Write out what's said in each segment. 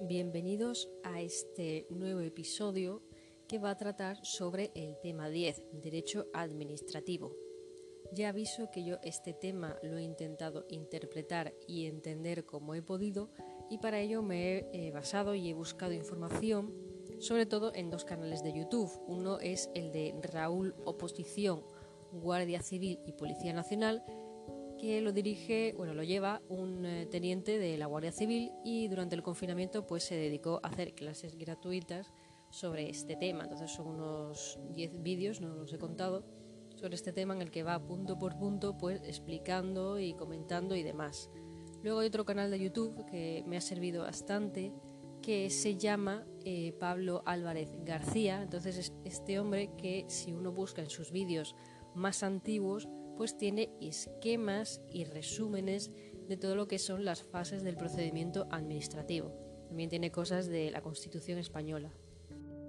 bienvenidos a este nuevo episodio que va a tratar sobre el tema 10, derecho administrativo. Ya aviso que yo este tema lo he intentado interpretar y entender como he podido y para ello me he eh, basado y he buscado información sobre todo en dos canales de YouTube. Uno es el de Raúl Oposición, Guardia Civil y Policía Nacional que lo dirige, bueno, lo lleva un eh, teniente de la Guardia Civil y durante el confinamiento pues se dedicó a hacer clases gratuitas sobre este tema. Entonces son unos 10 vídeos, no los he contado, sobre este tema en el que va punto por punto pues explicando y comentando y demás. Luego hay otro canal de YouTube que me ha servido bastante que se llama eh, Pablo Álvarez García. Entonces es este hombre que si uno busca en sus vídeos más antiguos pues tiene esquemas y resúmenes de todo lo que son las fases del procedimiento administrativo. También tiene cosas de la Constitución española.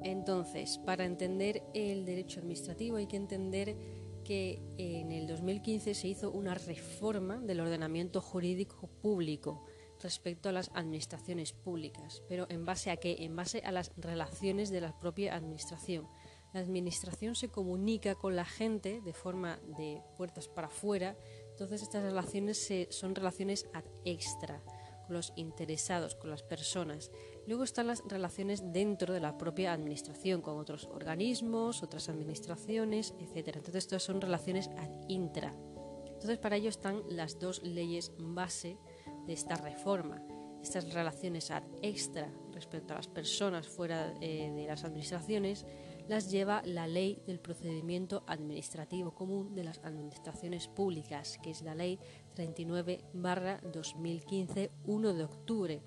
Entonces, para entender el derecho administrativo hay que entender que en el 2015 se hizo una reforma del ordenamiento jurídico público respecto a las administraciones públicas. ¿Pero en base a qué? En base a las relaciones de la propia administración la administración se comunica con la gente de forma de puertas para afuera, entonces estas relaciones son relaciones ad extra, con los interesados, con las personas. Luego están las relaciones dentro de la propia administración, con otros organismos, otras administraciones, etc. Entonces todas son relaciones ad intra. Entonces para ello están las dos leyes base de esta reforma. Estas relaciones ad extra respecto a las personas fuera eh, de las administraciones las lleva la Ley del Procedimiento Administrativo Común de las Administraciones Públicas, que es la Ley 39-2015, 1 de octubre.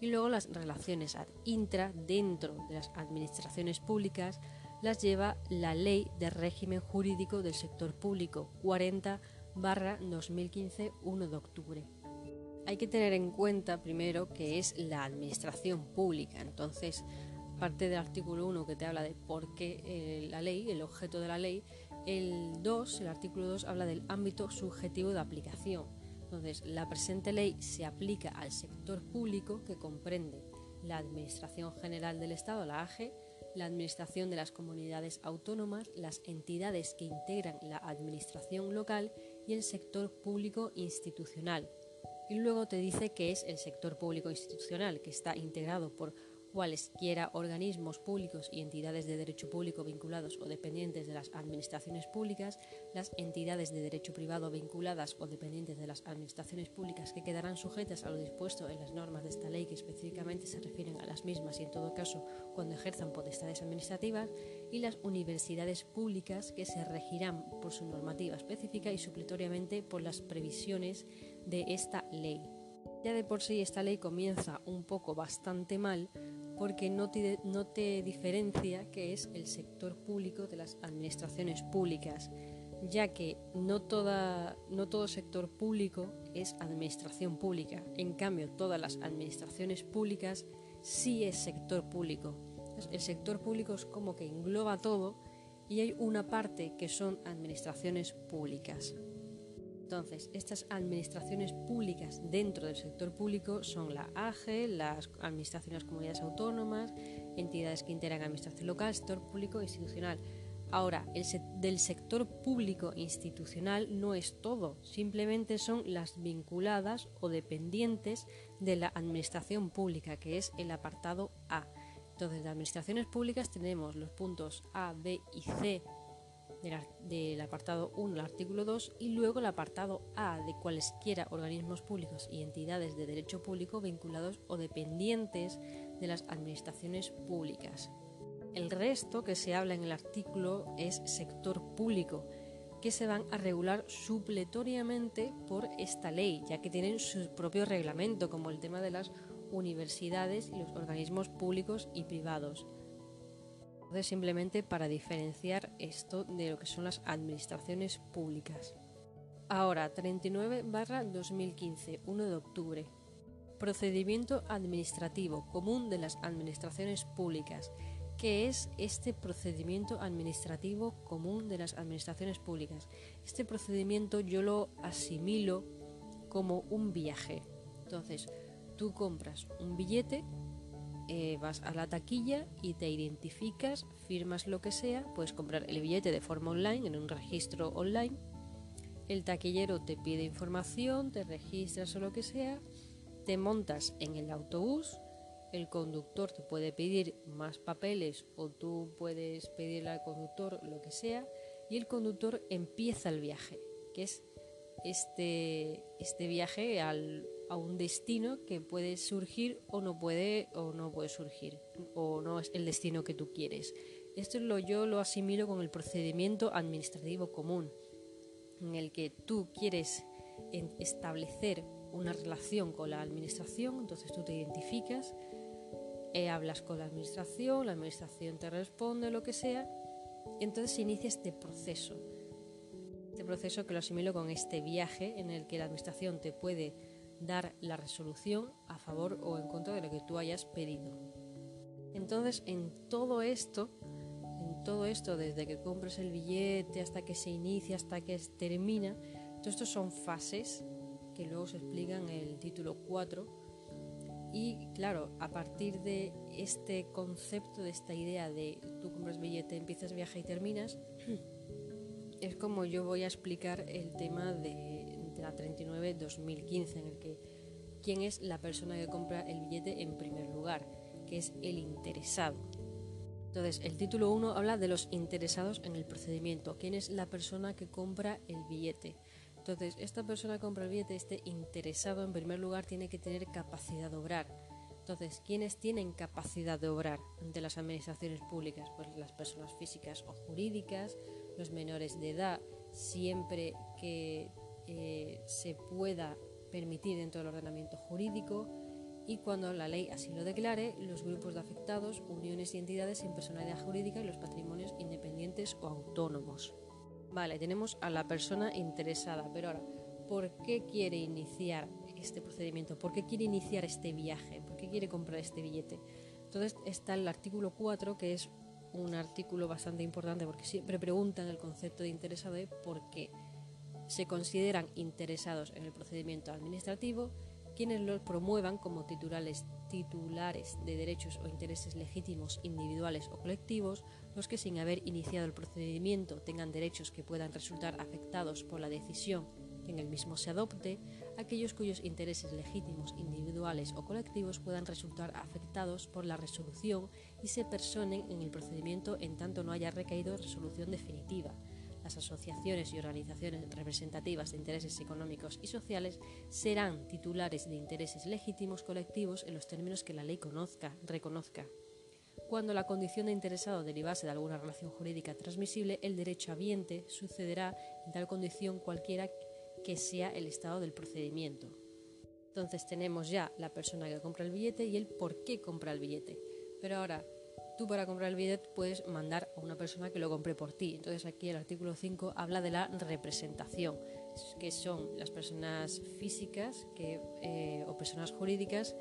Y luego las relaciones ad intra dentro de las administraciones públicas las lleva la Ley de Régimen Jurídico del Sector Público 40 2015 1 de octubre. Hay que tener en cuenta primero que es la administración pública, entonces parte del artículo 1 que te habla de por qué eh, la ley, el objeto de la ley, el 2, el artículo 2 habla del ámbito subjetivo de aplicación. Entonces, la presente ley se aplica al sector público que comprende la Administración General del Estado, la AGE, la Administración de las Comunidades Autónomas, las entidades que integran la Administración local y el sector público institucional. Y luego te dice que es el sector público institucional, que está integrado por cualesquiera organismos públicos y entidades de derecho público vinculados o dependientes de las administraciones públicas, las entidades de derecho privado vinculadas o dependientes de las administraciones públicas que quedarán sujetas a lo dispuesto en las normas de esta ley que específicamente se refieren a las mismas y en todo caso cuando ejerzan potestades administrativas, y las universidades públicas que se regirán por su normativa específica y supletoriamente por las previsiones de esta ley. Ya de por sí esta ley comienza un poco bastante mal porque no te, diferencia que es el sector público de las administraciones públicas, ya que no, no todo sector público es administración pública. En cambio, todas las administraciones públicas sí es sector público. El sector público es como que engloba todo y hay una parte que son administraciones públicas. Entonces, estas administraciones públicas dentro del sector público son la AGE, las administraciones comunidades autónomas, entidades que integran administración local, sector público e institucional. Ahora, el del sector público institucional no es todo, simplemente son las vinculadas o dependientes de la administración pública, que es el apartado A. Entonces, de administraciones públicas tenemos los puntos A, B y C del, apartado 1 el artículo 2 y luego el apartado A de cualesquiera organismos públicos y entidades de derecho público vinculados o dependientes de las administraciones públicas. El resto que se habla en el artículo es sector público, que se van a regular supletoriamente por esta ley, ya que tienen su propio reglamento, como el tema de las universidades y los organismos públicos y privados simplemente para diferenciar esto de lo que son las administraciones públicas. Ahora, 39 barra 2015, 1 de octubre. Procedimiento administrativo común de las administraciones públicas. ¿Qué es este procedimiento administrativo común de las administraciones públicas? Este procedimiento yo lo asimilo como un viaje. Entonces, tú compras un billete, eh, vas a la taquilla y te identificas, firmas lo que sea, puedes comprar el billete de forma online, en un registro online. El taquillero te pide información, te registras o lo que sea, te montas en el autobús, el conductor te puede pedir más papeles o tú puedes pedirle al conductor lo que sea y el conductor empieza el viaje, que es este, este viaje al, a un destino que puede surgir o no puede o no puede surgir o no es el destino que tú quieres. Esto lo, yo lo asimilo con el procedimiento administrativo común, en el que tú quieres establecer una relación con la administración, entonces tú te identificas, eh, hablas con la administración, la administración te responde, lo que sea, entonces se inicia este proceso. Este proceso que lo asimilo con este viaje en el que la administración te puede dar la resolución a favor o en contra de lo que tú hayas pedido. Entonces, en todo esto, en todo esto, desde que compras el billete hasta que se inicia, hasta que termina, todo esto son fases que luego se explican en el título 4. Y claro, a partir de este concepto, de esta idea de tú compras billete, empiezas viaje y terminas, es como yo voy a explicar el tema de, la 39-2015, en el que quién es la persona que compra el billete en primer lugar, que es el interesado. Entonces, el título 1 habla de los interesados en el procedimiento, quién es la persona que compra el billete. Entonces, esta persona que compra el billete, este interesado en primer lugar, tiene que tener capacidad de obrar. Entonces, ¿quiénes tienen capacidad de obrar ante las administraciones públicas? Pues las personas físicas o jurídicas, los menores de edad, siempre que eh, se pueda permitir dentro del ordenamiento jurídico y cuando la ley así lo declare, los grupos de afectados, uniones y entidades sin personalidad jurídica y los patrimonios independientes o autónomos. Vale, tenemos a la persona interesada, pero ahora, ¿por qué quiere iniciar este procedimiento? ¿Por qué quiere iniciar este viaje? ¿Por qué quiere comprar este billete? Entonces está el artículo 4, que es un artículo bastante importante porque siempre preguntan el concepto de interesado de por qué se consideran interesados en el procedimiento administrativo quienes los promuevan como titulares, titulares de derechos o intereses legítimos individuales o colectivos, los que sin haber iniciado el procedimiento tengan derechos que puedan resultar afectados por la decisión que en el mismo se adopte, aquellos cuyos intereses legítimos individuales o colectivos puedan resultar afectados por la resolución y se personen en el procedimiento en tanto no haya recaído resolución definitiva las asociaciones y organizaciones representativas de intereses económicos y sociales serán titulares de intereses legítimos colectivos en los términos que la ley conozca, reconozca. Cuando la condición de interesado derivase de alguna relación jurídica transmisible, el derecho habiente sucederá en tal condición cualquiera que sea el estado del procedimiento. Entonces tenemos ya la persona que compra el billete y el por qué compra el billete. Pero ahora, tú para comprar el billete puedes mandar a una persona que lo compre por ti. Entonces aquí el artículo 5 habla de la representación, que son las personas físicas eh, o personas jurídicas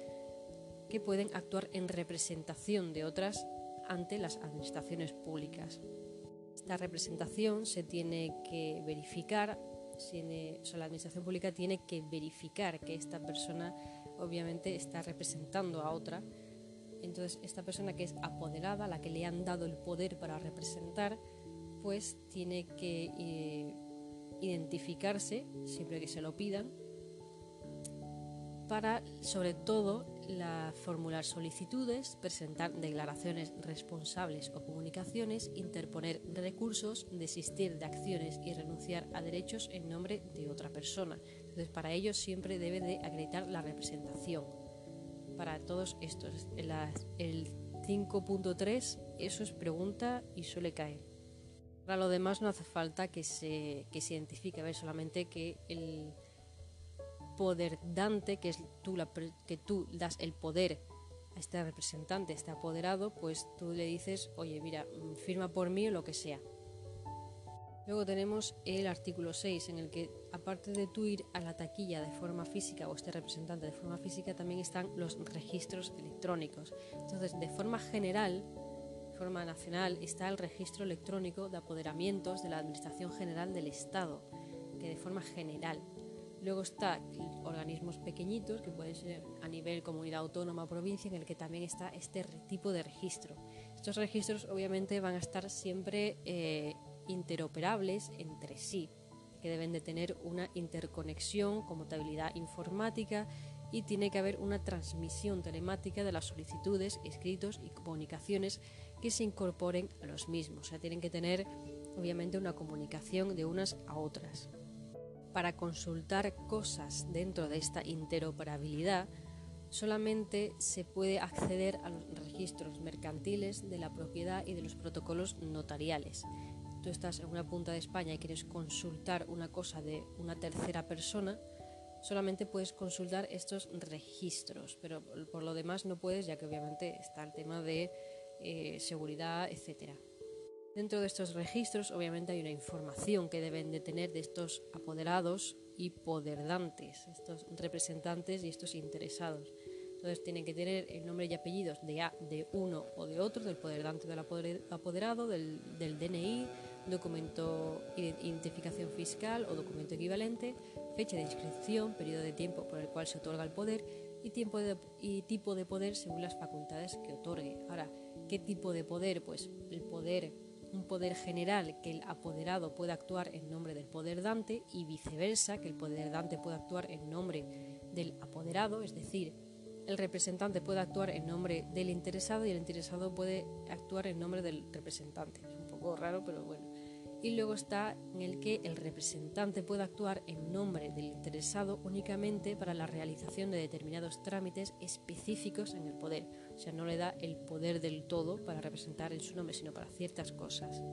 que pueden actuar en representación de otras ante las administraciones públicas. Esta representación se tiene que verificar, la administración pública tiene que verificar que esta persona obviamente está representando a otra entonces esta persona que es apoderada, la que le han dado el poder para representar, pues tiene que eh, identificarse siempre que se lo pidan para sobre todo la, formular solicitudes, presentar declaraciones responsables o comunicaciones, interponer recursos, desistir de acciones y renunciar a derechos en nombre de otra persona. Entonces para ello siempre debe de acreditar la representación para todos estos. El, 5.3, eso es pregunta y suele caer. Para lo demás no hace falta que se, que se identifique, ver solamente que el poder dante, que es tú la, que tú das el poder a este representante, a este apoderado, pues tú le dices, oye, mira, firma por mí o lo que sea. Luego tenemos el artículo 6, en el que aparte de tú a la taquilla de forma física o este representante de forma física, también están los registros electrónicos. Entonces, de forma general, de forma nacional, está el registro electrónico de apoderamientos de la Administración General del Estado, que de forma general. Luego está organismos pequeñitos que pueden ser a nivel comunidad autónoma provincia en el que también está este tipo de registro. Estos registros obviamente van a estar siempre eh, interoperables entre sí, que deben de tener una interconexión, conmutabilidad informática y tiene que haber una transmisión telemática de las solicitudes, escritos y comunicaciones que se incorporen a los mismos. O sea, tienen que tener obviamente una comunicación de unas a otras para consultar cosas dentro de esta interoperabilidad, solamente se puede acceder a los registros mercantiles de la propiedad y de los protocolos notariales. Tú estás en una punta de España y quieres consultar una cosa de una tercera persona, solamente puedes consultar estos registros, pero por lo demás no puedes, ya que obviamente está el tema de eh, seguridad, etcétera. Dentro de estos registros obviamente hay una información que deben de tener de estos apoderados y poderdantes, estos representantes y estos interesados. Entonces tienen que tener el nombre y apellidos de, de uno o de otro, del poderdante del apoderado, del DNI, documento de identificación fiscal o documento equivalente, fecha de inscripción, periodo de tiempo por el cual se otorga el poder y, tiempo y tipo de poder según las facultades que otorgue. Ahora, ¿qué tipo de poder? Pues el poder un poder general que el apoderado pueda actuar en nombre del poder dante y viceversa, que el poder dante pueda actuar en nombre del apoderado, es decir, el representante puede actuar en nombre del interesado y el interesado puede actuar en nombre del representante. Es un poco raro, pero bueno y luego está en el que el representante puede actuar en nombre del interesado únicamente para la realización de determinados trámites específicos en el poder. O sea, no le da el poder del todo para representar en su nombre, sino para ciertas cosas.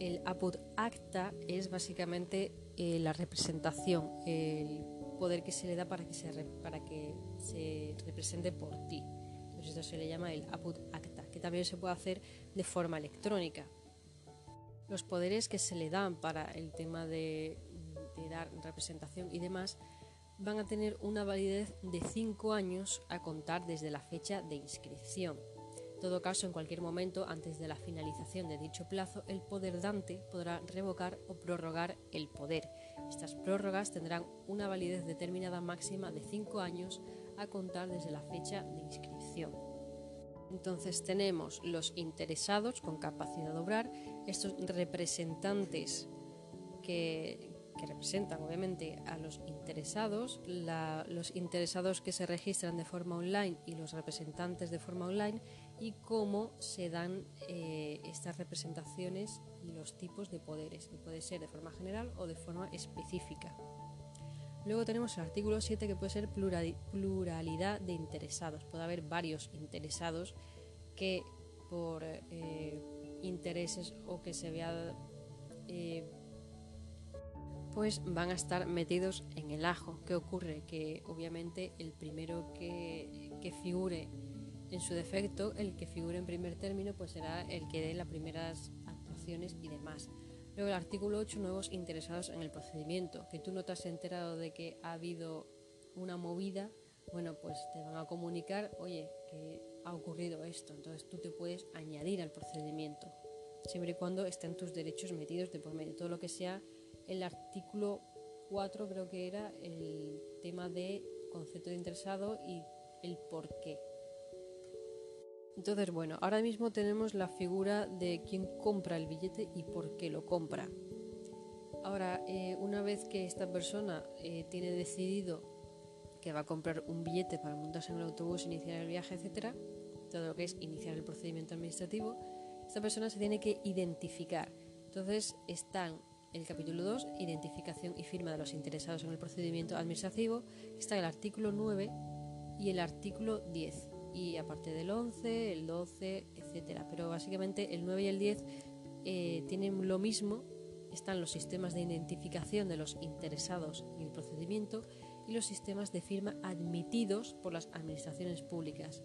El apud acta es básicamente eh, la representación, el poder que se le da para que se, para que se represente por ti. Entonces esto se le llama el apud acta, que también se puede hacer de forma electrónica los poderes que se le dan para el tema de, dar representación y demás van a tener una validez de 5 años a contar desde la fecha de inscripción. En todo caso, en cualquier momento antes de la finalización de dicho plazo, el poder dante podrá revocar o prorrogar el poder. Estas prórrogas tendrán una validez determinada máxima de 5 años a contar desde la fecha de inscripción. Entonces tenemos los interesados con capacidad de obrar, estos representantes que, representan obviamente a los interesados, los interesados que se registran de forma online y los representantes de forma online y cómo se dan eh, estas representaciones y los tipos de poderes, que puede ser de forma general o de forma específica. Luego tenemos el artículo 7 que puede ser pluralidad de interesados. Puede haber varios interesados que por eh, intereses o que se vea eh, pues van a estar metidos en el ajo. ¿Qué ocurre? Que obviamente el primero que, que figure en su defecto, el que figure en primer término, pues será el que dé las primeras actuaciones y demás. Luego el artículo 8, nuevos interesados en el procedimiento, que tú no te has enterado de que ha habido una movida, bueno, pues te van a comunicar, oye, que ha ocurrido esto, entonces tú te puedes añadir al procedimiento, siempre y cuando estén tus derechos metidos de por medio. Todo lo que sea el artículo 4 creo que era el tema de concepto de interesado y el por qué. Entonces, bueno, ahora mismo tenemos la figura de quién compra el billete y por qué lo compra. Ahora, eh, una vez que esta persona eh, tiene decidido que va a comprar un billete para montarse en el autobús, iniciar el viaje, etcétera, todo lo que es iniciar el procedimiento administrativo, esta persona se tiene que identificar. Entonces, están el capítulo 2, identificación y firma de los interesados en el procedimiento administrativo, está el artículo 9 y el artículo 10 y aparte del 11, el 12, etcétera. Pero básicamente el 9 y el 10 eh, tienen lo mismo, están los sistemas de identificación de los interesados en el procedimiento y los sistemas de firma admitidos por las administraciones públicas.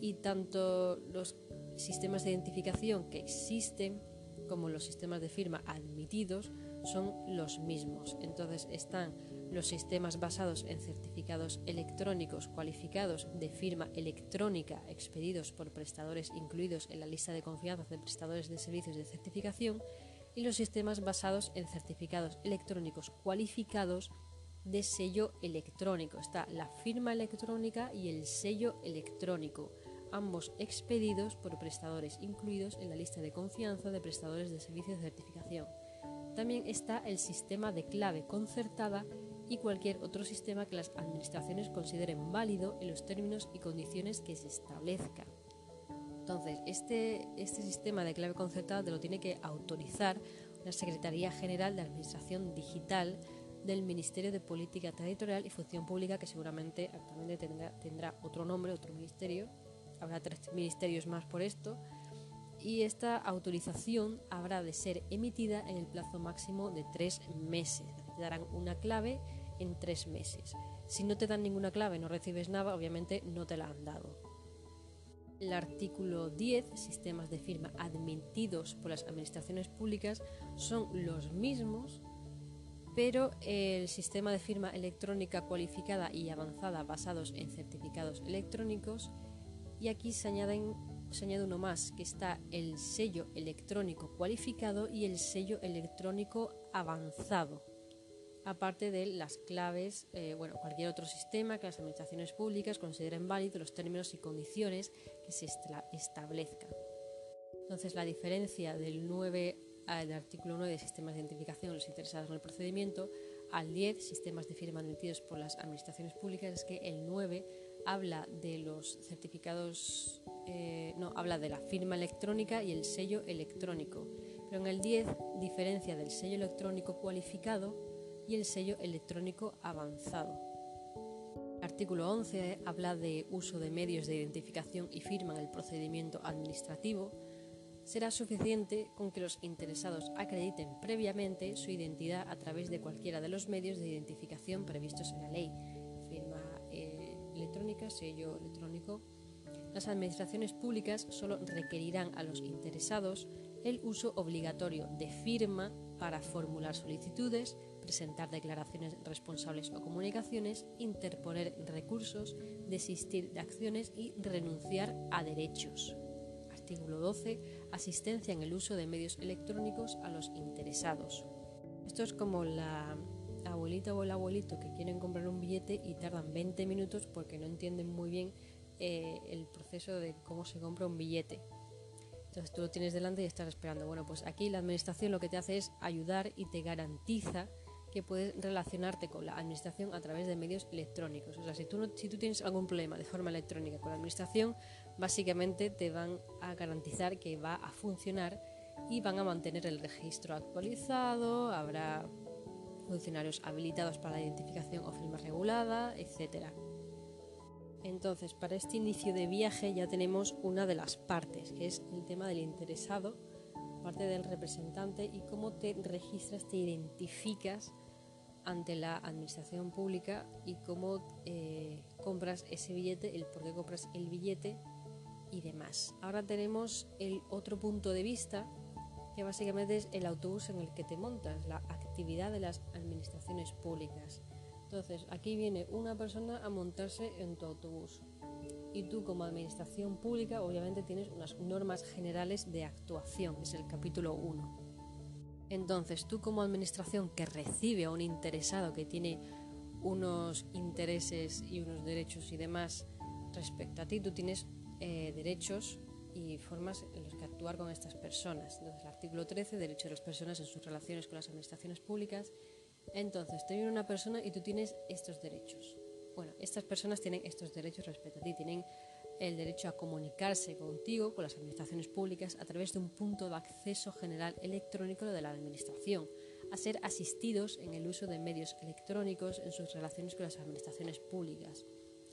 Y tanto los sistemas de identificación que existen como los sistemas de firma admitidos son los mismos. Entonces están los sistemas basados en certificados electrónicos cualificados de firma electrónica expedidos por prestadores incluidos en la lista de confianza de prestadores de servicios de certificación y los sistemas basados en certificados electrónicos cualificados de sello electrónico. Está la firma electrónica y el sello electrónico, ambos expedidos por prestadores incluidos en la lista de confianza de prestadores de servicios de certificación. También está el sistema de clave concertada y cualquier otro sistema que las administraciones consideren válido en los términos y condiciones que se establezcan. Entonces, este, este sistema de clave concertada te lo tiene que autorizar la Secretaría General de Administración Digital del Ministerio de Política Territorial y Función Pública, que seguramente actualmente tendrá, tendrá otro nombre, otro ministerio. Habrá tres ministerios más por esto. Y esta autorización habrá de ser emitida en el plazo máximo de tres meses. Te darán una clave en tres meses. Si no te dan ninguna clave, no recibes nada, obviamente no te la han dado. El artículo 10, sistemas de firma admitidos por las administraciones públicas, son los mismos, pero el sistema de firma electrónica cualificada y avanzada basados en certificados electrónicos, y aquí se, añaden, se añade uno más, que está el sello electrónico cualificado y el sello electrónico avanzado aparte de las claves, eh, bueno, cualquier otro sistema que las administraciones públicas consideren válido los términos y condiciones que se establezcan. Entonces, la diferencia del 9 del artículo 9 de sistemas de identificación de los interesados en el procedimiento al 10 sistemas de firma admitidos por las administraciones públicas es que el 9 habla de los certificados, eh, no, habla de la firma electrónica y el sello electrónico, pero en el 10 diferencia del sello electrónico cualificado y el sello electrónico avanzado. El artículo 11 habla de uso de medios de identificación y firma en el procedimiento administrativo. Será suficiente con que los interesados acrediten previamente su identidad a través de cualquiera de los medios de identificación previstos en la ley. Sello electrónico. Las administraciones públicas solo requerirán a los interesados el uso obligatorio de firma para formular solicitudes, presentar declaraciones responsables o comunicaciones, interponer recursos, desistir de acciones y renunciar a derechos. Artículo 12. Asistencia en el uso de medios electrónicos a los interesados. Esto es como la abuelita o el abuelito que quieren comprar un billete y tardan 20 minutos porque no entienden muy bien eh, el proceso de cómo se compra un billete. Entonces tú lo tienes delante y estás esperando. Bueno, pues aquí la administración lo que te hace es ayudar y te garantiza que puedes relacionarte con la administración a través de medios electrónicos. O sea, si tú, si tú tienes algún problema de forma electrónica con la administración, básicamente te van a garantizar que va a funcionar y van a mantener el registro actualizado, habrá funcionarios habilitados para la identificación o firma regulada, etc. Entonces, para este inicio de viaje ya tenemos una de las partes, que es el tema del interesado parte del representante y cómo te registras, te identificas ante la administración pública y cómo eh, compras ese billete, el por qué compras el billete y demás. Ahora tenemos el otro punto de vista que básicamente es el autobús en el que te montas, la actividad de las administraciones públicas. Entonces, aquí viene una persona a montarse en tu autobús y tú como administración pública obviamente tienes unas normas generales de actuación, es el capítulo 1. Entonces tú como administración que recibe a un interesado que tiene unos intereses y unos derechos y demás respecto a ti, tú tienes eh, derechos y formas en los que actuar con estas personas. Entonces el artículo 13, derecho de las personas en sus relaciones con las administraciones públicas. Entonces te viene una persona y tú tienes estos derechos bueno, estas personas tienen estos derechos respecto a ti, tienen el derecho a comunicarse contigo, con las administraciones públicas, a través de un punto de acceso general electrónico de la administración, a ser asistidos en el uso de medios electrónicos en sus relaciones con las administraciones públicas,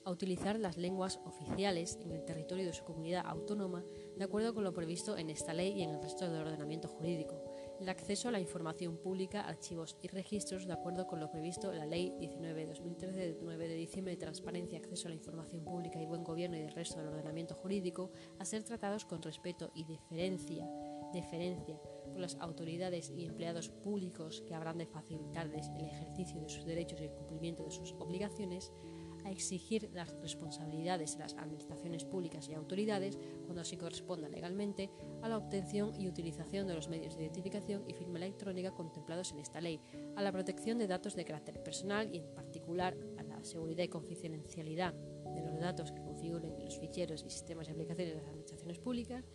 a utilizar las lenguas oficiales en el territorio de su comunidad autónoma de acuerdo con lo previsto en esta ley y en el resto del ordenamiento jurídico, el acceso a la información pública, archivos y registros de acuerdo con lo previsto en la Ley 19-2013 de 9 de diciembre de Transparencia, Acceso a la Información Pública y Buen Gobierno y del resto del ordenamiento jurídico, a ser tratados con respeto y deferencia, deferencia por las autoridades y empleados públicos que habrán de facilitarles el ejercicio de sus derechos y el cumplimiento de sus obligaciones, a exigir las responsabilidades de las administraciones públicas y autoridades, cuando así corresponda legalmente, a la obtención y utilización de los medios de identificación y firma electrónica contemplados en esta ley, a la protección de datos de carácter personal y en particular a la seguridad y confidencialidad de los datos que configuren los ficheros y sistemas de aplicaciones de las administraciones públicas,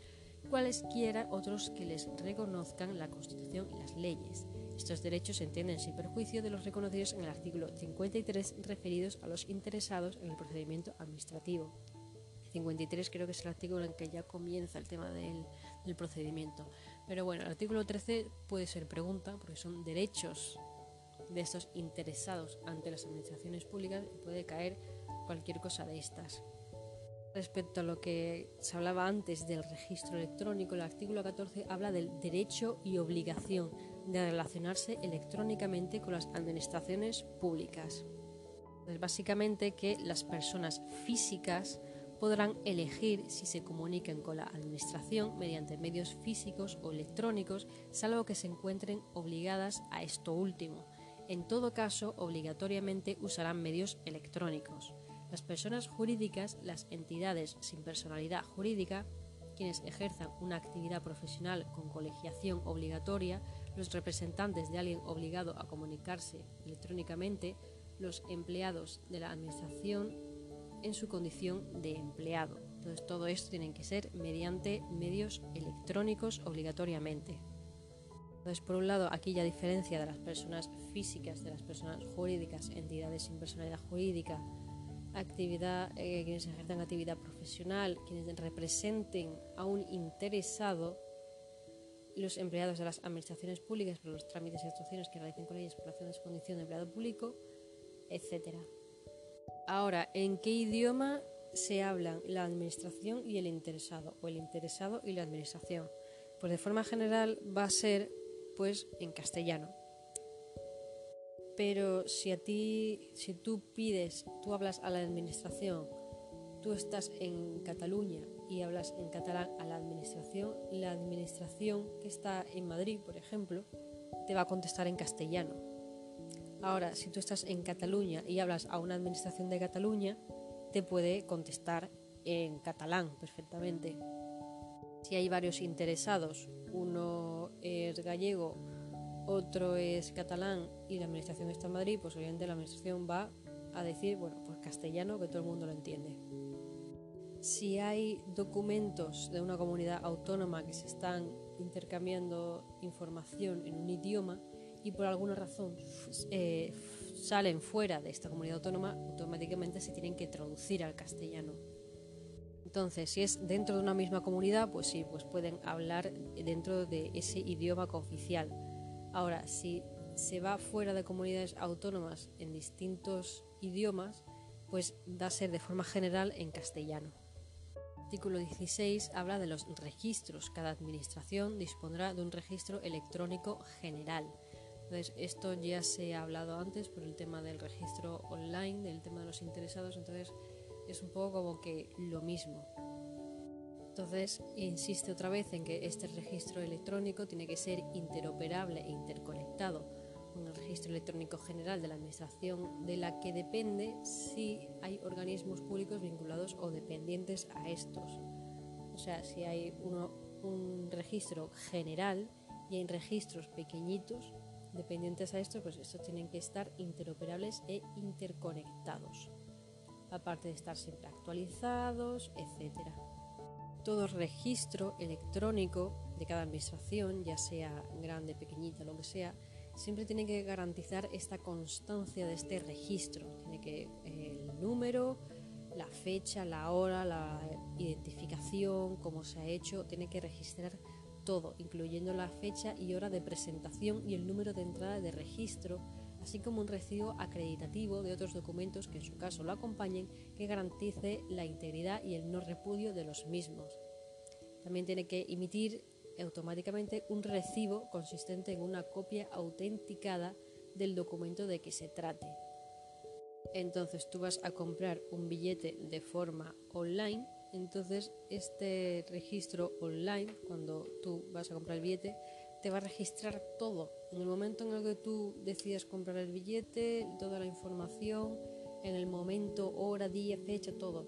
cualesquiera otros que les reconozcan la Constitución y las leyes. Estos derechos se entienden sin perjuicio de los reconocidos en el artículo 53 referidos a los interesados en el procedimiento administrativo. 53 creo que es el artículo en que ya comienza el tema del, del procedimiento. Pero bueno, el artículo 13 puede ser pregunta porque son derechos de estos interesados ante las administraciones públicas y puede caer cualquier cosa de estas. Respecto a lo que se hablaba antes del registro electrónico, el artículo 14 habla del derecho y obligación de relacionarse electrónicamente con las administraciones públicas. Es básicamente que las personas físicas podrán elegir si se comunican con la Administración mediante medios físicos o electrónicos, salvo que se encuentren obligadas a esto último. En todo caso, obligatoriamente usarán medios electrónicos. Las personas jurídicas, las entidades sin personalidad jurídica, quienes ejerzan una actividad profesional con colegiación obligatoria, los representantes de alguien obligado a comunicarse electrónicamente, los empleados de la Administración en su condición de empleado. Entonces todo esto tiene que ser mediante medios electrónicos obligatoriamente. Entonces, por un lado, aquí ya diferencia de las personas físicas de las personas jurídicas, entidades sin personalidad jurídica, actividad, eh, quienes ejerzan actividad profesional, quienes representen a un interesado, los empleados de las administraciones públicas por los trámites y instrucciones que realicen con ellas por razón de de empleado público, etc. Ahora, ¿en qué idioma se hablan la administración y el interesado, o el interesado y la administración? Pues de forma general va a ser pues en castellano. Pero si a ti, si tú pides, tú hablas a la administración, tú estás en Cataluña y hablas en catalán a la administración, la administración que está en Madrid, por ejemplo, te va a contestar en castellano. Ahora, si tú estás en Cataluña y hablas a una administración de Cataluña, te puede contestar en catalán perfectamente. Si hay varios interesados, uno es gallego, otro es catalán y la administración está en Madrid, pues obviamente la administración va a decir, bueno, pues castellano que todo el mundo lo entiende. Si hay documentos de una comunidad autónoma que se están intercambiando información en un idioma y por alguna razón eh, salen fuera de esta comunidad autónoma, automáticamente se tienen que traducir al castellano. Entonces, si es dentro de una misma comunidad, pues sí, pues pueden hablar dentro de ese idioma cooficial. Ahora, si se va fuera de comunidades autónomas en distintos idiomas, pues va a ser de forma general en castellano. Artículo 16 habla de los registros. Cada administración dispondrá de un registro electrónico general. Entonces, esto ya se ha hablado antes por el tema del registro online, del tema de los interesados. Entonces, es un poco como que lo mismo. Entonces, insiste otra vez en que este registro electrónico tiene que ser interoperable e interconectado con el registro electrónico general de la Administración de la que depende si hay organismos públicos vinculados o dependientes a estos. O sea, si hay un registro general y hay registros pequeñitos dependientes a estos, pues estos tienen que estar interoperables e interconectados aparte de estar siempre actualizados, etc. Todo registro electrónico de cada administración, ya sea grande, pequeñita, lo que sea, siempre tiene que garantizar esta constancia de este registro. Tiene que el número, la fecha, la hora, la identificación, cómo se ha hecho, tiene que registrar todo, incluyendo la fecha y hora de presentación y el número de entrada de registro así como un recibo acreditativo de otros documentos que en su caso lo acompañen que garantice la integridad y el no repudio de los mismos. También tiene que emitir automáticamente un recibo consistente en una copia autenticada del documento de que se trate. Entonces tú vas a comprar un billete de forma online, entonces este registro online, cuando tú vas a comprar el billete, te va a registrar todo. En el momento en el que tú decidas comprar el billete, toda la información, en el momento, hora, día, fecha, todo.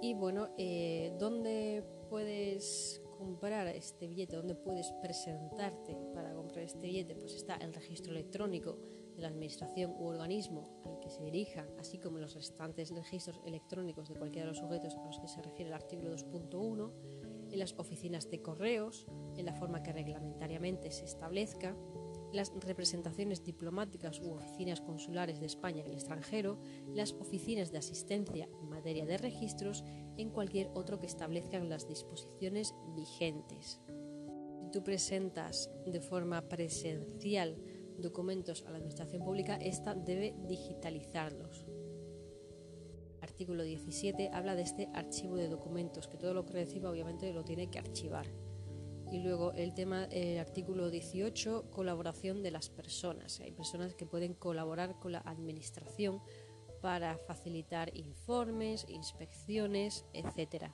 Y bueno, eh, ¿dónde puedes comprar este billete? ¿Dónde puedes presentarte para comprar este billete? Pues está el registro electrónico de la administración u organismo al que se dirija, así como los restantes registros electrónicos de cualquiera de los sujetos a los que se refiere el artículo 2.1, en las oficinas de correos, en la forma que reglamentariamente se establezca, las representaciones diplomáticas u oficinas consulares de España en el extranjero, las oficinas de asistencia en materia de registros, en cualquier otro que establezcan las disposiciones vigentes. Si tú presentas de forma presencial documentos a la Administración Pública, esta debe digitalizarlos. Artículo 17 habla de este archivo de documentos, que todo lo que reciba obviamente lo tiene que archivar. Y luego el tema, el artículo 18, colaboración de las personas. Hay personas que pueden colaborar con la Administración para facilitar informes, inspecciones, etc.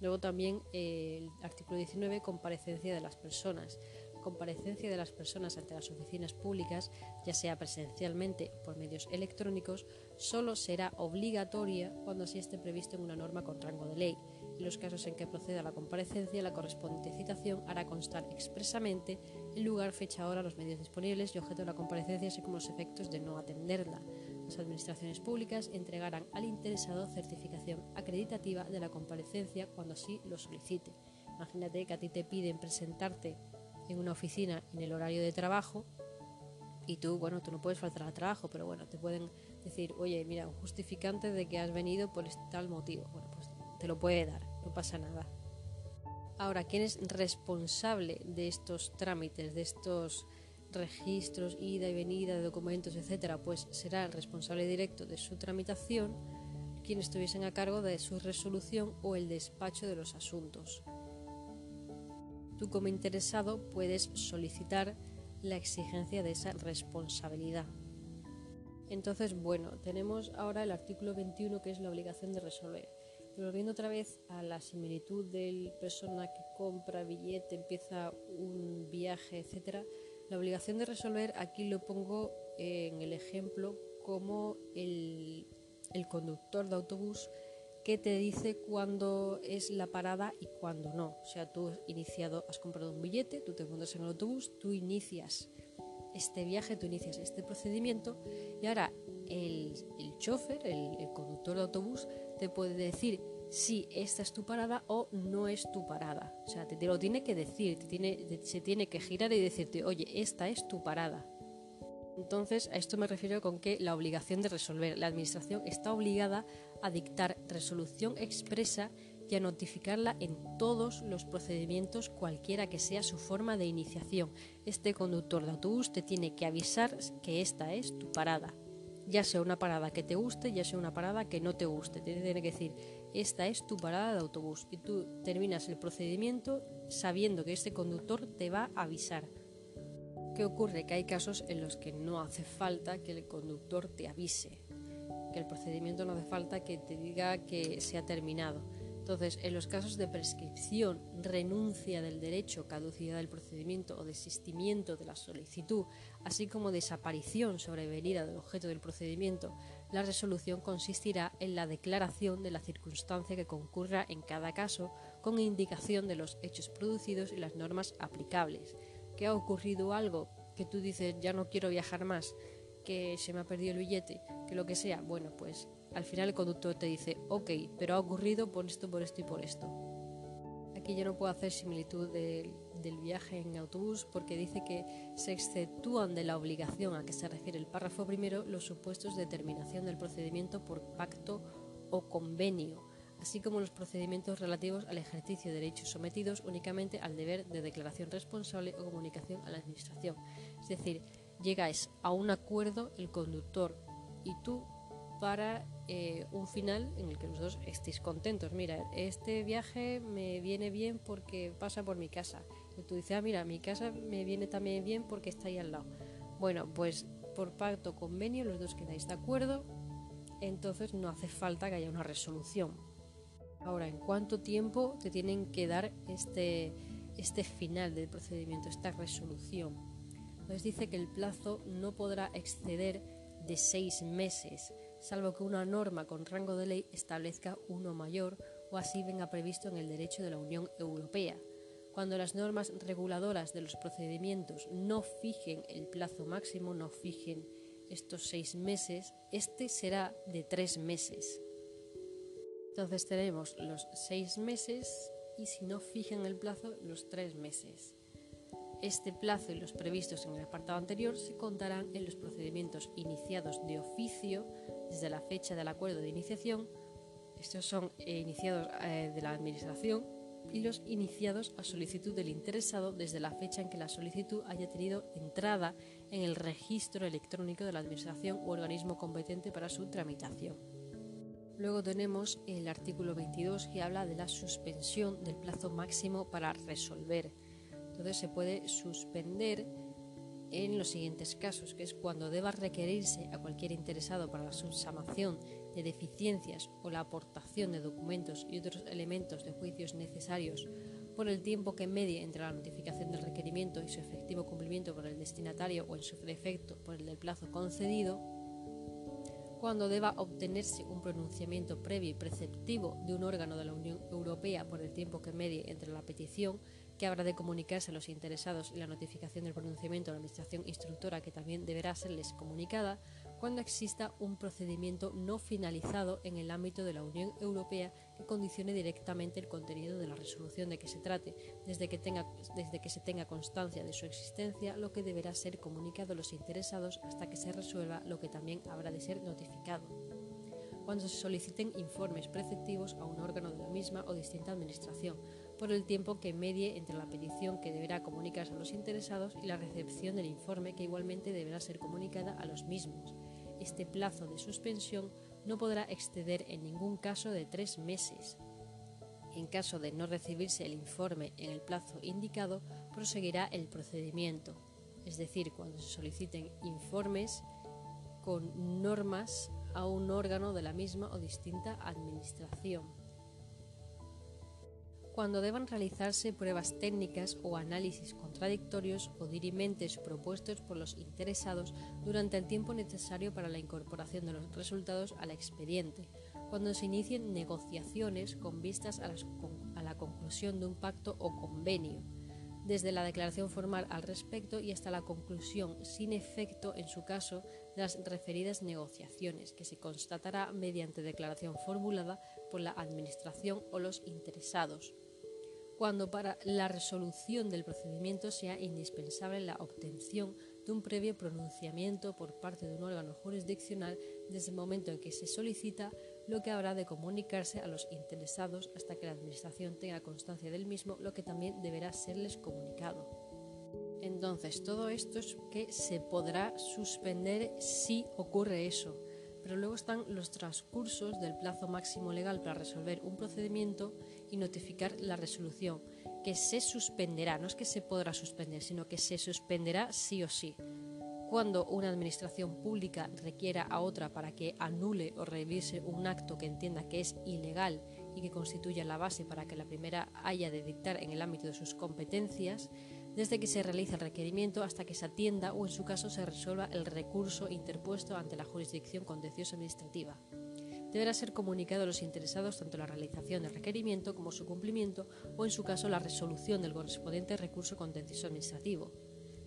Luego también el artículo 19, comparecencia de las personas comparecencia de las personas ante las oficinas públicas, ya sea presencialmente o por medios electrónicos, solo será obligatoria cuando así esté previsto en una norma con rango de ley. En los casos en que proceda la comparecencia, la correspondiente citación hará constar expresamente el lugar, fecha, hora, los medios disponibles y objeto de la comparecencia, así como los efectos de no atenderla. Las administraciones públicas entregarán al interesado certificación acreditativa de la comparecencia cuando así lo solicite. Imagínate que a ti te piden presentarte en una oficina en el horario de trabajo y tú, bueno, tú no puedes faltar al trabajo, pero bueno, te pueden decir, oye, mira, un justificante de que has venido por tal motivo. Bueno, pues te lo puede dar, no pasa nada. Ahora, ¿quién es responsable de estos trámites, de estos registros, ida y venida de documentos, etcétera? Pues será el responsable directo de su tramitación quien estuviesen a cargo de su resolución o el despacho de los asuntos tú como interesado puedes solicitar la exigencia de esa responsabilidad. Entonces, bueno, tenemos ahora el artículo 21 que es la obligación de resolver. Volviendo otra vez a la similitud del persona que compra billete, empieza un viaje, etcétera, la obligación de resolver aquí lo pongo en el ejemplo como el, el conductor de autobús que te dice cuándo es la parada y cuándo no. O sea, tú has iniciado, has comprado un billete, tú te montas en el autobús, tú inicias este viaje, tú inicias este procedimiento y ahora el, chofer, el, conductor de autobús, te puede decir si esta es tu parada o no es tu parada. O sea, te, te lo tiene que decir, te tiene, se tiene que girar y decirte, oye, esta es tu parada. Entonces, a esto me refiero con que la obligación de resolver. La Administración está obligada a dictar resolución expresa y a notificarla en todos los procedimientos, cualquiera que sea su forma de iniciación. Este conductor de autobús te tiene que avisar que esta es tu parada. Ya sea una parada que te guste, ya sea una parada que no te guste. Te tiene que decir, esta es tu parada de autobús. Y tú terminas el procedimiento sabiendo que este conductor te va a avisar. ¿Qué ocurre? Que hay casos en los que no hace falta que el conductor te avise, que el procedimiento no hace falta que te diga que se ha terminado. Entonces, en los casos de prescripción, renuncia del derecho, caducidad del procedimiento o desistimiento de la solicitud, así como desaparición sobrevenida del objeto del procedimiento, la resolución consistirá en la declaración de la circunstancia que concurra en cada caso con indicación de los hechos producidos y las normas aplicables que ha ocurrido algo, que tú dices ya no quiero viajar más, que se me ha perdido el billete, que lo que sea, bueno, pues al final el conductor te dice, ok, pero ha ocurrido por esto, por esto y por esto. Aquí yo no puedo hacer similitud del, del viaje en autobús porque dice que se exceptúan de la obligación a que se refiere el párrafo primero los supuestos de terminación del procedimiento por pacto o convenio así como los procedimientos relativos al ejercicio de derechos sometidos únicamente al deber de declaración responsable o comunicación a la Administración. Es decir, llegáis a un acuerdo el conductor y tú para eh, un final en el que los dos estéis contentos. Mira, este viaje me viene bien porque pasa por mi casa. Y tú dices, ah, mira, mi casa me viene también bien porque está ahí al lado. Bueno, pues por pacto convenio los dos quedáis de acuerdo, entonces no hace falta que haya una resolución. Ahora, ¿en cuánto tiempo te tienen que dar este, este final del procedimiento, esta resolución? Entonces dice que el plazo no podrá exceder de seis meses, salvo que una norma con rango de ley establezca uno mayor o así venga previsto en el derecho de la Unión Europea. Cuando las normas reguladoras de los procedimientos no fijen el plazo máximo, no fijen estos seis meses, este será de tres meses. Entonces tenemos los seis meses y si no fijan el plazo, los tres meses. Este plazo y los previstos en el apartado anterior se contarán en los procedimientos iniciados de oficio desde la fecha del acuerdo de iniciación. Estos son eh, iniciados eh, de la Administración y los iniciados a solicitud del interesado desde la fecha en que la solicitud haya tenido entrada en el registro electrónico de la Administración u organismo competente para su tramitación. Luego tenemos el artículo 22 que habla de la suspensión del plazo máximo para resolver. Entonces se puede suspender en los siguientes casos, que es cuando deba requerirse a cualquier interesado para la subsanación de deficiencias o la aportación de documentos y otros elementos de juicios necesarios por el tiempo que medie entre la notificación del requerimiento y su efectivo cumplimiento por el destinatario o en su defecto por el del plazo concedido, cuando deba obtenerse un pronunciamiento previo y preceptivo de un órgano de la Unión Europea por el tiempo que medie entre la petición que habrá de comunicarse a los interesados y la notificación del pronunciamiento a la Administración instructora que también deberá serles comunicada cuando exista un procedimiento no finalizado en el ámbito de la Unión Europea que condicione directamente el contenido de la resolución de que se trate, desde que, tenga, desde que se tenga constancia de su existencia, lo que deberá ser comunicado a los interesados hasta que se resuelva lo que también habrá de ser notificado cuando se soliciten informes preceptivos a un órgano de la misma o distinta administración, por el tiempo que medie entre la petición que deberá comunicarse a los interesados y la recepción del informe que igualmente deberá ser comunicada a los mismos. Este plazo de suspensión no podrá exceder en ningún caso de tres meses. En caso de no recibirse el informe en el plazo indicado, proseguirá el procedimiento, es decir, cuando se soliciten informes con normas a un órgano de la misma o distinta administración cuando deban realizarse pruebas técnicas o análisis contradictorios o dirimentes propuestos por los interesados durante el tiempo necesario para la incorporación de los resultados al expediente, cuando se inicien negociaciones con vistas a, la conclusión de un pacto o convenio, desde la declaración formal al respecto y hasta la conclusión sin efecto, en su caso, de las referidas negociaciones, que se constatará mediante declaración formulada por la Administración o los interesados cuando para la resolución del procedimiento sea indispensable la obtención de un previo pronunciamiento por parte de un órgano jurisdiccional desde el momento en que se solicita, lo que habrá de comunicarse a los interesados hasta que la Administración tenga constancia del mismo, lo que también deberá serles comunicado. Entonces, todo esto es que se podrá suspender si ocurre eso pero luego están los transcursos del plazo máximo legal para resolver un procedimiento y notificar la resolución, que se suspenderá, no es que se podrá suspender, sino que se suspenderá sí o sí. Cuando una administración pública requiera a otra para que anule o revise un acto que entienda que es ilegal y que constituya la base para que la primera haya de dictar en el ámbito de sus competencias, desde que se realiza el requerimiento hasta que se atienda o en su caso se resuelva el recurso interpuesto ante la jurisdicción contenciosa administrativa. Deberá ser comunicado a los interesados tanto la realización del requerimiento como su cumplimiento o en su caso la resolución del correspondiente recurso contencioso administrativo.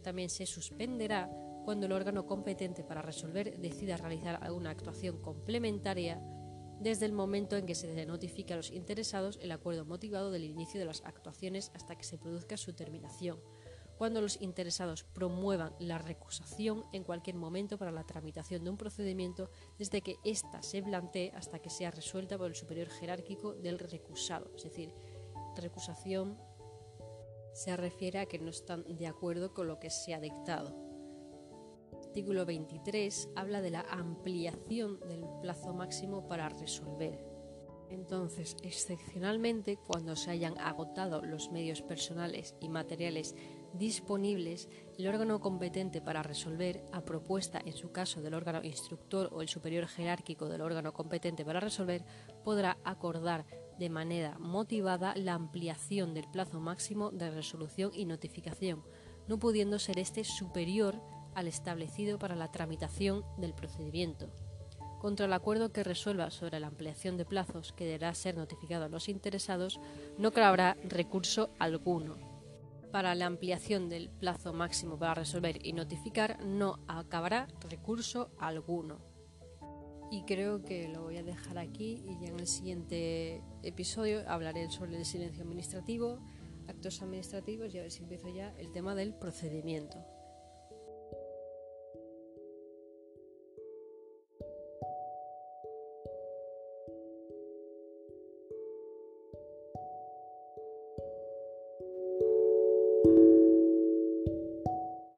También se suspenderá cuando el órgano competente para resolver decida realizar alguna actuación complementaria desde el momento en que se notifica a los interesados el acuerdo motivado del inicio de las actuaciones hasta que se produzca su terminación, cuando los interesados promuevan la recusación en cualquier momento para la tramitación de un procedimiento desde que ésta se plantee hasta que sea resuelta por el superior jerárquico del recusado. Es decir, recusación se refiere a que no están de acuerdo con lo que se ha dictado artículo 23 habla de la ampliación del plazo máximo para resolver. Entonces, excepcionalmente, cuando se hayan agotado los medios personales y materiales disponibles, el órgano competente para resolver, a propuesta en su caso del órgano instructor o el superior jerárquico del órgano competente para resolver, podrá acordar de manera motivada la ampliación del plazo máximo de resolución y notificación, no pudiendo ser este superior al establecido para la tramitación del procedimiento. Contra el acuerdo que resuelva sobre la ampliación de plazos que deberá ser notificado a los interesados, no cabrá recurso alguno. Para la ampliación del plazo máximo para resolver y notificar, no acabará recurso alguno. Y creo que lo voy a dejar aquí y ya en el siguiente episodio hablaré sobre el silencio administrativo, actos administrativos y a ver si empiezo ya el tema del procedimiento.